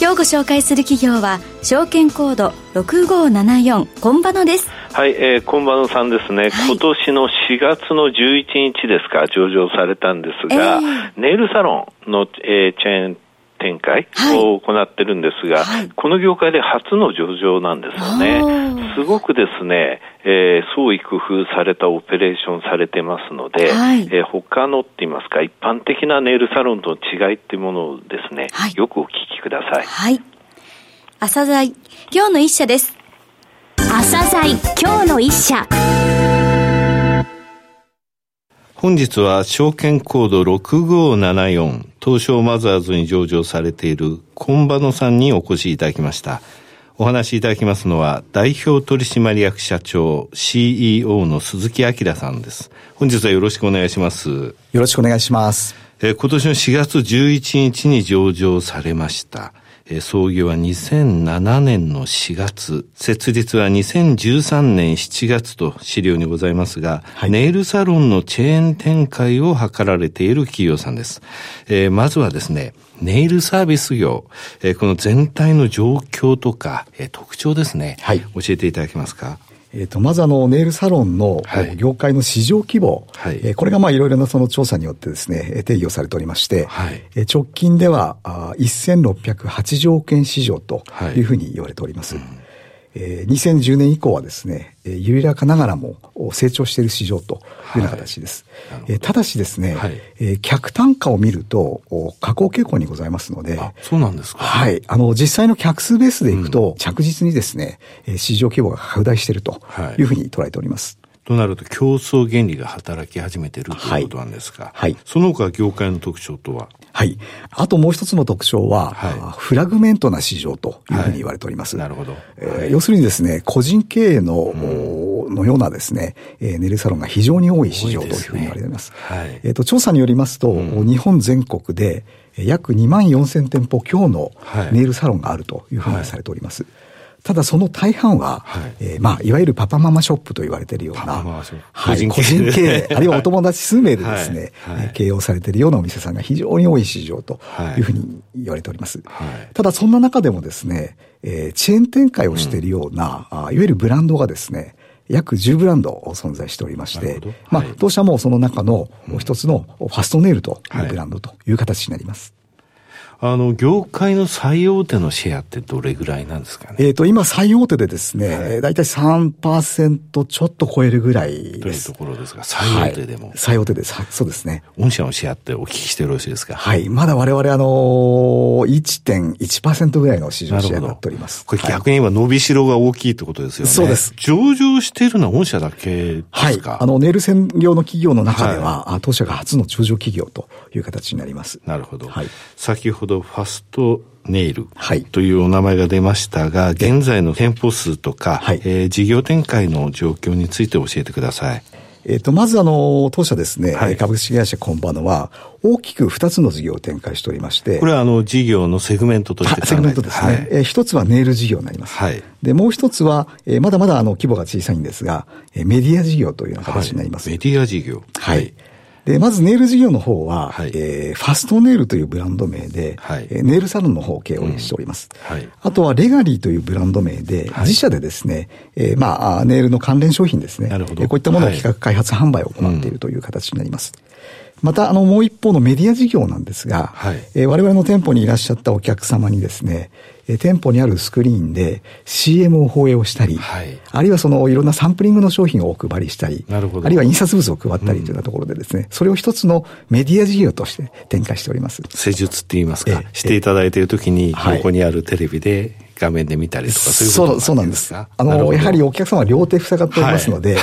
今日ご紹介する企業は証券コード6574コンバノです。はい、えー、コンバノさんですね、はい、今年の4月の11日ですか上場されたんですが、えー、ネイルサロンの、えー、チェーン展開を行ってるんですが、はい、この業界で初の上場なんですよね。すごくですね、えー、創意工夫されたオペレーションされてますので、はい、えー、他のって言いますか、一般的なネイルサロンとの違いっていうものをですね、はい、よくお聞きください。はい。朝鮮今日の一社です。朝鮮今日の一社。本日は証券コード6574東証マザーズに上場されているコンバノさんにお越しいただきました。お話しいただきますのは代表取締役社長 CEO の鈴木明さんです。本日はよろしくお願いします。よろしくお願いします。えー、今年の4月11日に上場されました。えー、創業は2007年の4月、設立は2013年7月と資料にございますが、はい、ネイルサロンのチェーン展開を図られている企業さんです。えー、まずはですね、ネイルサービス業、えー、この全体の状況とか、えー、特徴ですね、はい、教えていただけますか？えーと、まずあのネイルサロンの業界の市場規模、はい、えー、これがまあいろいろなその調査によってですね定義をされておりまして、はい、え直近ではあ1680億円市場というふうに言われております。はいうんえー、2010年以降はですね、えー、緩やかながらも成長している市場というような形です。はい、えー、ただしですね、はい、えー、客単価を見ると、下降傾向にございますので、そうなんですか。はい。あの、実際の客数ベースでいくと、着実にですね、市場規模が拡大しているというふうに捉えております。となると競争原理が働き始めているということなんですが、はい、その他業界の特徴とは？はい。あともう一つの特徴は、はい、フラグメントな市場というふうに言われております。はい、なるほど。えー、要するにですね、個人経営の、うん、のようなですね、えー、ネイルサロンが非常に多い市場というふうに言われております。すね、はい、えっ、と、調査によりますと、うん、日本全国で約2万4千店舗強のネイルサロンがあるというふうにされております。はいただその大半は、はい、えー、まあ、いわゆるパパママショップと言われているような、はい、個人経営、あるいはお友達数名でですね、はい。はい、経営をされているようなお店さんが非常に多い市場というふうに言われております。はい、ただそんな中でもですね、えー、チェーン展開をしているような、うん、あいわゆるブランドがですね、約10ブランド存在しておりまして、まあ、当社もその中の一つのファストネイルというブランドという形になります。あの、業界の最大手のシェアってどれぐらいなんですかね？えっ、ー、と、今最大手でですね、はい、だいたい3%ちょっと超えるぐらいです。というところですが、最大手でも、はい、最大手です。そうですね。御社のシェアってお聞きしてよろしいですか？はい。まだ我々あのー、1.1%ぐらいの市場シェアになっております。これ逆に今伸びしろが大きいってことですよね。そうです。上場しているのは御社だけですか？はい。あの、ネイル専業の企業の中では、はい、当社が初の上場企業という形になります。なるほど。はい。先ほどファストネイルというお名前が出ましたが、はい、現在の店舗数とか、はい、えー、事業展開の状況について教えてください。えっ、と、まずあの、当社ですね、はい、株式会社コンヴァノは、大きく二つの事業を展開しておりまして。これはあの、事業のセグメントとしてセグメントですね。はい、えー、一つはネイル事業になります。はい。で、もう一つは、えー、まだまだあの、規模が小さいんですが、えー、メディア事業というような形になります。はい、メディア事業。はい。で、まずネイル事業の方は、はい、えー、ファストネイルというブランド名で、はい、ネイルサロンの方を経営しております。うんはい、あとはレガリーというブランド名で、自社でですね、えー、まあ、ネイルの関連商品ですね。なるほど。こういったものを企画開発販売を行っているという形になります。うんまた、あの、もう一方のメディア事業なんですが、はい、えー、我々の店舗にいらっしゃったお客様にですね、えー、店舗にあるスクリーンで CM を放映をしたり、はい、あるいはそのいろんなサンプリングの商品をお配りしたり、あるいは印刷物を配ったりというようなところでですね、うん、それを一つのメディア事業として展開しております。施術って言いますか、えー、していただいているときに、横にあるテレビで画面で見たりとか、そういうことそうなんです。あの、やはりお客様は両手塞がっておりますので、は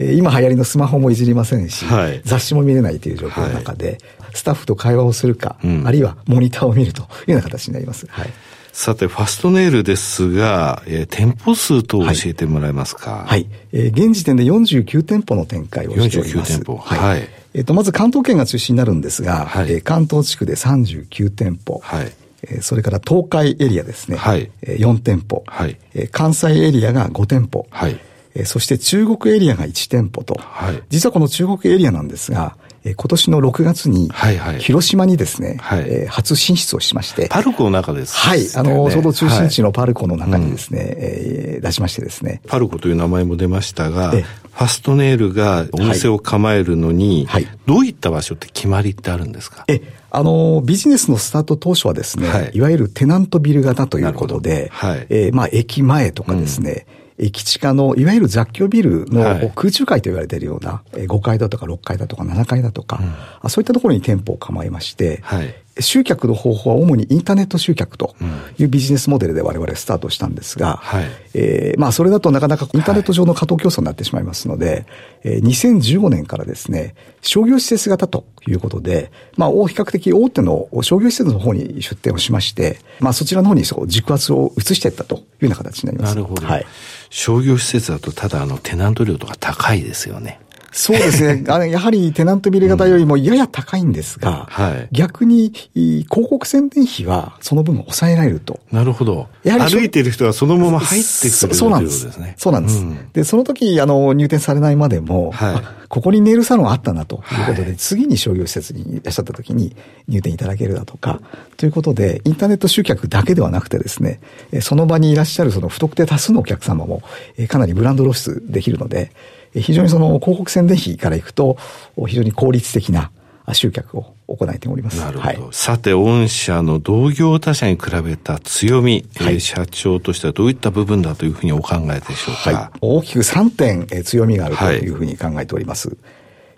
い、今流行りのスマホもいじりませんし、はい、雑誌も見れないという状況の中で、スタッフと会話をするか、うん、あるいはモニターを見るというような形になります。はいさて、ファストネイルですが、えー、店舗数と教えてもらえますか？はい。はい、えー、現時点で49店舗の展開をしております。49店舗。はい。はい、えっ、ー、と、まず関東圏が中心になるんですが、はい、えー、関東地区で39店舗。はい。えー、それから東海エリアですね。はい。えー、4店舗。はい。えー、関西エリアが5店舗。はい。えー、そして中国エリアが1店舗と。はい。実はこの中国エリアなんですが、え今年の6月に、広島にですね、はいえー、初進出をしまして。パルコの中です、はい。あの、ちょうど中心地のパルコの中にですね、はい、えー、出しましてですね。パルコという名前も出ましたが、ファストネイルがお店を構えるのに、はい、どういった場所って決まりってあるんですか？え、あの、ビジネスのスタート当初はですね、はい、いわゆるテナントビル型ということで、はい、えー、まあ、駅前とかですね、うん。駅地下の、いわゆる雑居ビルの空中階と言われているような、5階だとか6階だとか7階だとか、うん、そういったところに店舗を構えまして、はい、集客の方法は主にインターネット集客というビジネスモデルで我々スタートしたんですが、はい、えー、まあそれだとなかなかインターネット上の過当競争になってしまいますので、はい、えー、2015年からですね、商業施設型ということで、まあ比較的大手の商業施設の方に出店をしまして、まあそちらの方にそう軸圧を移していったというような形になります。なるほど。はい。商業施設だとただあのテナント料とか高いですよね。そうですね。あの、やはりテナントビル型よりもやや高いんですが、うん、はい、逆に広告宣伝費はその分抑えられると。なるほど。やはり歩いている人はそのまま入ってくるそうなんです。ですね。そうなんです。うん、で、その時、あの、入店されないまでも、はい、ここにネイルサロンあったなということで、はい、次に商業施設にいらっしゃった時に入店いただけるだとか、ということで、インターネット集客だけではなくてですね、その場にいらっしゃるその不特定多数のお客様も、かなりブランド露出できるので、非常にその広告宣伝費からいくと、非常に効率的な集客を行えております。なるほど。はい、さて、御社の同業他社に比べた強み、はい、社長としてはどういった部分だというふうにお考えでしょうか？はい、大きく3点強みがあるというふうに考えております。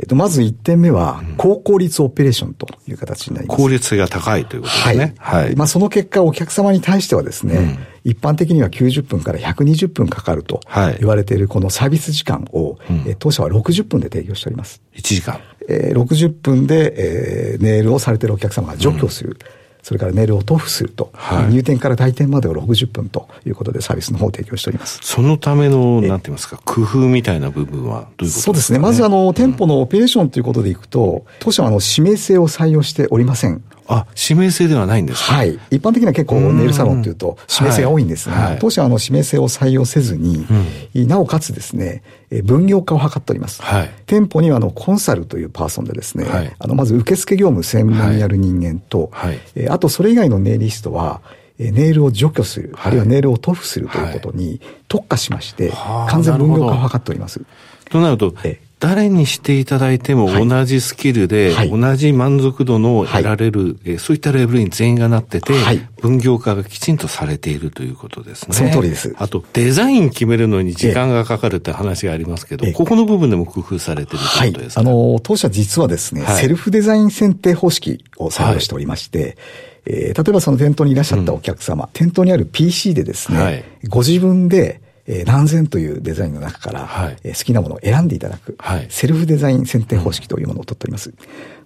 えっと、まず1点目は、高効率オペレーションという形になります。効率性が高いということですね。はい。はい、まあ、その結果、お客様に対してはですね、うん、一般的には90分から120分かかると言われているこのサービス時間を、はい、当社は60分で提供しております。1時間。えー、60分で、えー、ネイルをされているお客様が除去する。うんそれからメールを塗布すると、はい、入店から退店までを60分ということでサービスの方を提供しております。そのための、なんて言いますか、工夫みたいな部分はどういうことですか、ね、そうですね。まずあの、店舗のオペレーションということでいくと、当社はあの、指名制を採用しておりません。あ、指名制ではないんですかはい。一般的には結構ネイルサロンというと指名制が多いんですが、はい、当社はあの指名制を採用せずに、うん、なおかつですね、分業化を図っております。はい、店舗にはあのコンサルというパーソンでですね、はい、あのまず受付業務専門にやる人間と、はい、あとそれ以外のネイリストは、ネイルを除去する、あるいはネイルを塗布するということに特化しまして、完全分業化を図っております。となると、誰にしていただいても同じスキルで、同じ満足度の得られる、はい、そういったレベルに全員がなってて、はい、分業化がきちんとされているということですね。その通りです。あと、デザイン決めるのに時間がかかるって話がありますけど、ここの部分でも工夫されてるということですか、はい、あの、当社実はですね、セルフデザイン選定方式を採用しておりまして、えー、例えばその店頭にいらっしゃったお客様、うん、店頭にある PC でですね、ご自分でえー、何千というデザインの中から、はい、えー、好きなものを選んでいただく、はい、セルフデザイン選定方式というものを取っております。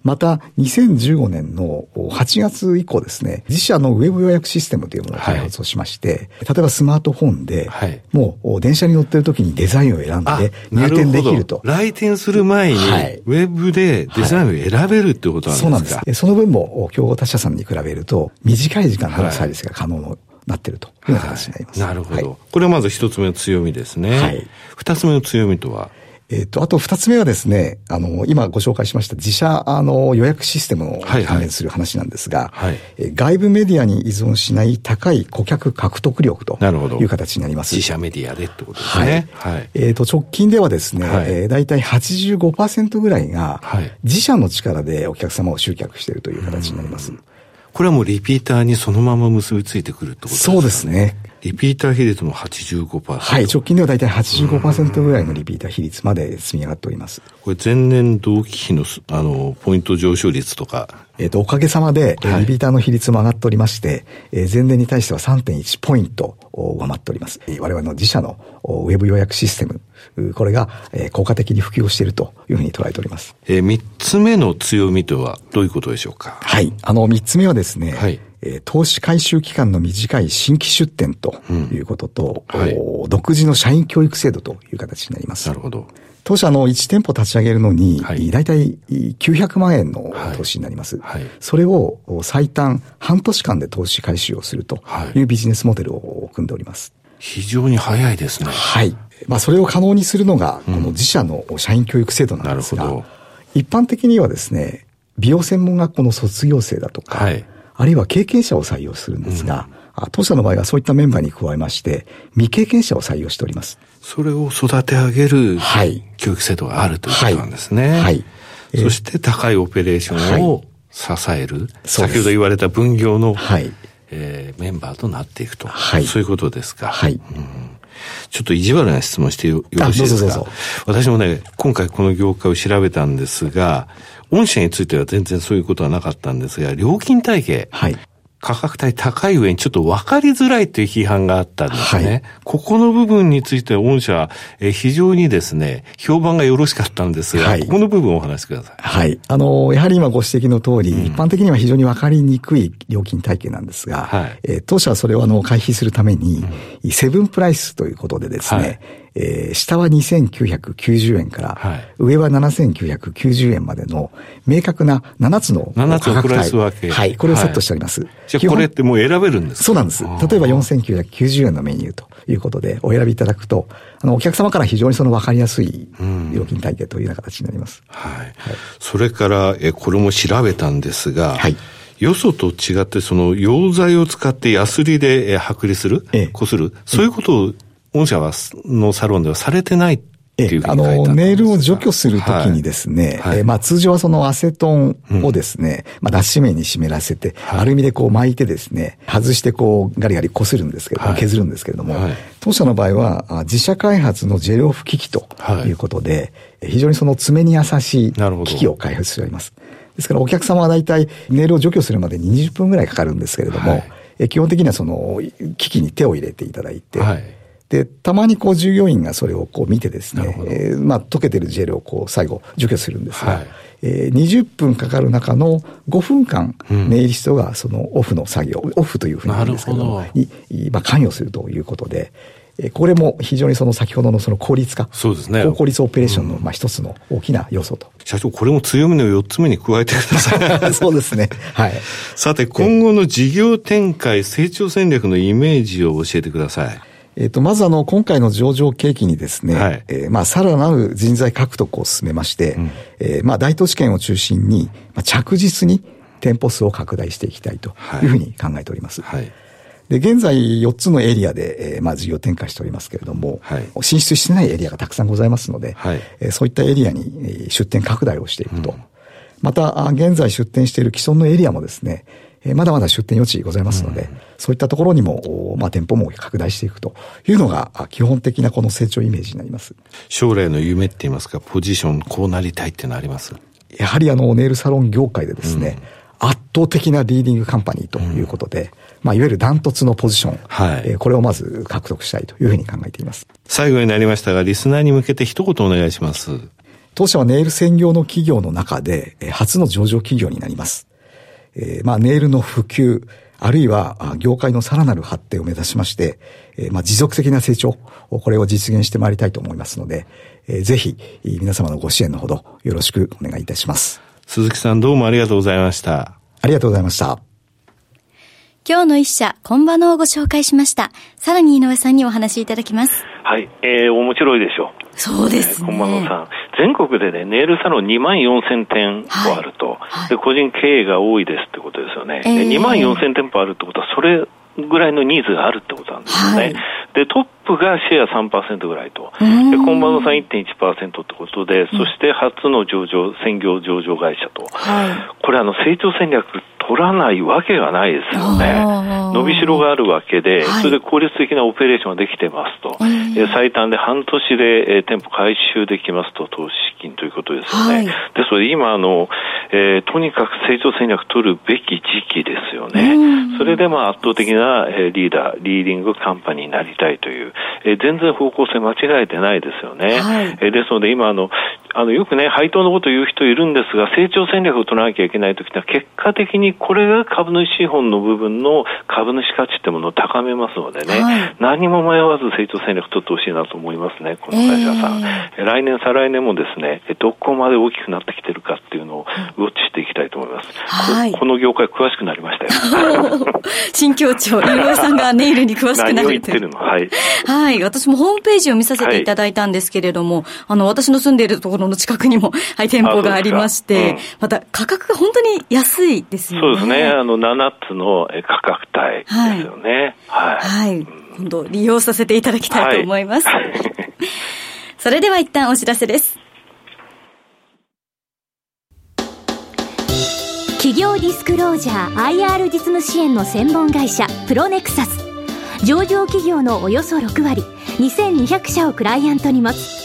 また、2015年の8月以降ですね、自社のウェブ予約システムというものを開発をしまして、はい、例えばスマートフォンで、はい、もう電車に乗ってる時にデザインを選んで入店できると。来店する前に、ウェブでデザインを選べるってことなんですか、そうなんです。その分も競合他社さんに比べると短い時間でのサービスが可能のなってるという形になります。なるほど、はい、これはまず一つ目の強みですね。はい。二つ目の強みとは？えっ、と、あと二つ目はですね、あの、今ご紹介しました自社、あの、予約システムを関連する話なんですが、はい、はい、外部メディアに依存しない高い顧客獲得力という形になります。自社メディアでってことですね。はい。はい、えっ、と、直近ではですね、はい、えー、大体85%ぐらいが、自社の力でお客様を集客しているという形になります。うんこれはもうリピーターにそのまま結びついてくるってことですか、ね、そうですね。リピーター比率も85%。はい、直近では大体85%ぐらいのリピーター比率まで積み上がっております。これ前年同期比の、あの、ポイント上昇率とか。えっ、と、おかげさまで、はい、リピーターの比率も上がっておりまして、えー、前年に対しては3.1ポイント上回っております。我々の自社のウェブ予約システム、これが効果的に普及しているというふうに捉えております。えー、3つ目の強みとはどういうことでしょうか？はい。あの、3つ目はですね、はい、えー、投資回収期間の短い新規出店ということと、うんはい、独自の社員教育制度という形になります。なるほど。当社の1店舗立ち上げるのに、はい、大体900万円の投資になります。はいはい、それを最短半年間で投資回収をするというビジネスモデルを組んでおります。非常に早いですね。はい。まあ、それを可能にするのが、この自社の社員教育制度なんですが、うん、一般的にはですね、美容専門学校の卒業生だとか、あるいは経験者を採用するんですが、うん当社の場合はそういったメンバーに加えまして、未経験者を採用しております。それを育て上げる、はい、教育制度があるということなんですね。はい。はい、そして高いオペレーションを支える、はい、先ほど言われた分業の、はい、えー、メンバーとなっていくと。はい。そういうことですか。はい。うんちょっと意地悪な質問してよろしいですか？私もね、今回この業界を調べたんですが、御社については全然そういうことはなかったんですが、料金体系。はい。価格帯高い上にちょっと分かりづらいという批判があったんですね。はい、ここの部分について御社、え非常にですね、評判がよろしかったんですが、はい、ここの部分をお話しください。はい。あの、やはり今ご指摘の通り、うん、一般的には非常に分かりにくい料金体系なんですが、はい、え当社はそれをあの、回避するために、うん、セブンプライスということでですね、はいえー、下は2990円から、はい、上は7990円までの明確な7つの7つのプライス分け。はい、これをセットしております。はい、じゃあこれってもう選べるんですか？そうなんです。例えば4990円のメニューということでお選びいただくと、あの、お客様から非常にその分かりやすい料金体系というような形になります。はい。はい、それから、え、これも調べたんですが、はい。よそと違って、その、溶剤を使ってヤスリで剥離する、ええ、こする、そういうことを御社は、のサロンではされてないええ、あの、ネイルを除去するときにですね、はい。はい、えまあ通常はそのアセトンをですね、うん、まあ脱脂面に湿らせて、はい、アルミでこう巻いてですね、外してこうガリガリ擦るんですけども、削るんですけれども、当社の場合は自社開発のジェルオフ機器とい。うことで、非常にその爪に優しい機器を開発しております。ですからお客様は大体ネイルを除去するまで20分ぐらいかかるんですけれども、基本的にはその機器に手を入れていただいて、で、たまにこう従業員がそれをこう見てですね、えー、まあ溶けてるジェルをこう最後除去するんですが、はい、えー、20分かかる中の5分間、ネイリストがそのオフの作業、オフというふうに言うんですけども、に、まあ、関与するということで、これも非常にその先ほどのその効率化。そうですね。高効率オペレーションのまあ一つの大きな要素と。社長、これも強みの4つ目に加えてください。そうですね。はい。さて、今後の事業展開、成長戦略のイメージを教えてください。えっ、ー、と、まずあの、今回の上場契機にですね、はい、えー、まあ、さらなる人材獲得を進めまして、うん、えー、まあ、大都市圏を中心に、まあ、着実に店舗数を拡大していきたいというふうに考えております。はい、で、現在4つのエリアで、えー、まあ、事業展開しておりますけれども、はい、進出してないエリアがたくさんございますので、はい、えー、そういったエリアに出店拡大をしていくと。うん、また、現在出店している既存のエリアもですね、えまだまだ出店余地ございますので、うん、そういったところにも、まあ、店舗も拡大していくというのが、基本的なこの成長イメージになります。将来の夢って言いますか、ポジション、こうなりたいっていうのあります？やはりあの、ネイルサロン業界でですね、うん、圧倒的なリーディングカンパニーということで、うん、まあ、いわゆるダントツのポジション、はいえー、これをまず獲得したいというふうに考えています。最後になりましたが、リスナーに向けて一言お願いします。当社はネイル専業の企業の中で、初の上場企業になります。えー、まあ、ネイルの普及、あるいは業界のさらなる発展を目指しまして、えー、まあ、持続的な成長、これを実現してまいりたいと思いますので、えー、ぜひ、皆様のご支援のほどよろしくお願いいたします。鈴木さんどうもありがとうございました。ありがとうございました。今日の一社、コンバノをご紹介しました。さらに井上さんにお話しいただきます。はい、えー、面白いでしょう。そうですね。コンバノさん。全国でね、ネイルサロン2万4千店舗あると、はい、で、個人経営が多いですってことですよね。えー、2万4千店舗あるってことは、それぐらいのニーズがあるってことなんですよね。はい、で、トップがシェア3%ぐらいと。で、コンバノさん1.1%ってことで、そして初の上場、専業上場会社と。はい、これあの、成長戦略取らないわけがないですよね。伸びしろがあるわけで、はい、それで効率的なオペレーションができてますと。えー、最短で半年で、えー、店舗回収できますと、投資金ということですよね。はい、ですので、今、あの、えー、とにかく成長戦略取るべき時期ですよね。それで、まあ、圧倒的な、えー、リーダー、リーディングカンパニーになりたいという、えー、全然方向性間違えてないですよね。はい、えー、ですので、今、あの、あの、よくね、配当のことを言う人いるんですが、成長戦略を取らなきゃいけないときには、結果的にこれが株主資本の部分の株主価値ってものを高めますのでね、はい、何も迷わず成長戦略取ってほしいなと思いますね、この会社さん。えー、来年、再来年もですね、どこまで大きくなってきてるかっていうのをウォッチしていきたいと思います。はい、この業界詳しくなりましたよ。新境長、井上さんがネイルに詳しくなるという。はい。はい。私もホームページを見させていただいたんですけれども、はい、あの、私の住んでいるところの近くにも、はい、店舗がありまして、うん、また価格が本当に安いですよね。そうですね。あの、7つの価格帯ですよね。はい。はい。今度利用させていただきたいと思います。はい、それでは一旦お知らせです。企業ディスクロージャー IR 実務支援の専門会社プロネクサス上場企業のおよそ6割2200社をクライアントに持つ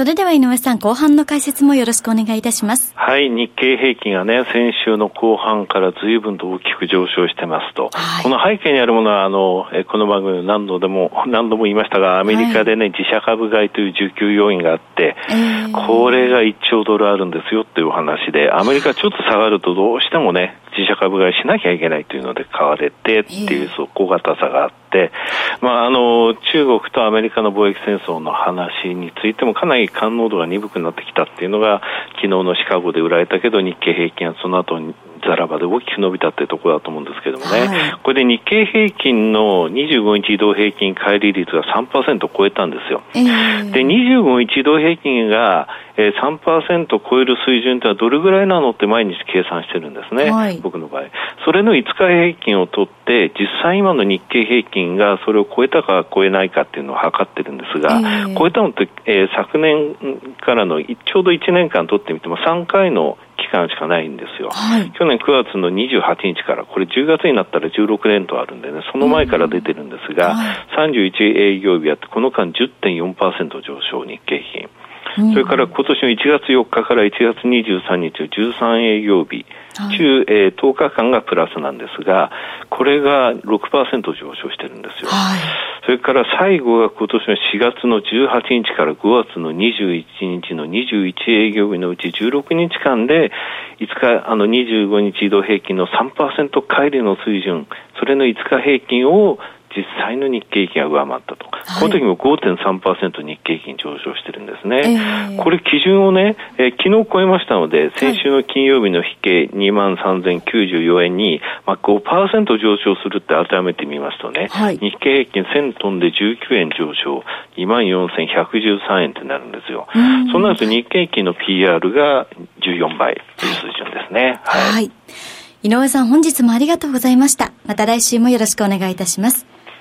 それでは井上さん、後半の解説もよろしくお願いいたします。はい、日経平均がね、先週の後半から随分と大きく上昇してますと、はい、この背景にあるものは、あの、この番組何度でも、何度も言いましたが、アメリカでね、はい、自社株買いという需給要因があって、えー、これが1兆ドルあるんですよっていうお話で、アメリカちょっと下がるとどうしてもね、自社株買いしなきゃいけないというので買われてっていう、そう、小型さがあって、まあ、あの、中国とアメリカの貿易戦争の話についてもかなり感濃度が鈍くなってきたっていうのが、昨日のシカゴで売られたけど、日経平均はその後にザラバで大きく伸びたってところだと思うんですけどもね、はい、これで日経平均の25日移動平均乖離率が3%を超えたんですよ。えー、で、25日移動平均がえー、3%を超える水準ってはどれぐらいなのって毎日計算してるんですね、はい、僕の場合。それの5日平均を取って、実際今の日経平均がそれを超えたか超えないかっていうのを測ってるんですが、えー、超えたのって、えー、昨年からのちょうど1年間取ってみても3回の期間しかないんですよ、はい、去年9月の28日から、これ10月になったら16連とあるんでね、その前から出てるんですが、うんはい、31営業日あって、この間10.4%上昇、日経平均。それから今年の1月4日から1月23日の13営業日、はい、中、えー、10日間がプラスなんですが、これが6%上昇してるんですよ。はい、それから最後が今年の4月の18日から5月の21日の21営業日のうち16日間で、5日、あの25日移動平均の3%乖離の水準、それの5日平均を実際の日経平均が上回ったと、はい、この時も5.3%日経平均上昇してるんですね、えー、これ、基準をね、えー、昨日超えましたので、先週の金曜日の引け2万3094円に、まあ、5%上昇するって改めて見ますとね、はい、日経平均1000トンで19円上昇、2万4113円ってなるんですよ。そうなると日経平均の PR が14倍という水準ですね。はい、はい。井上さん本日もありがとうございました。また来週もよろしくお願いいたします。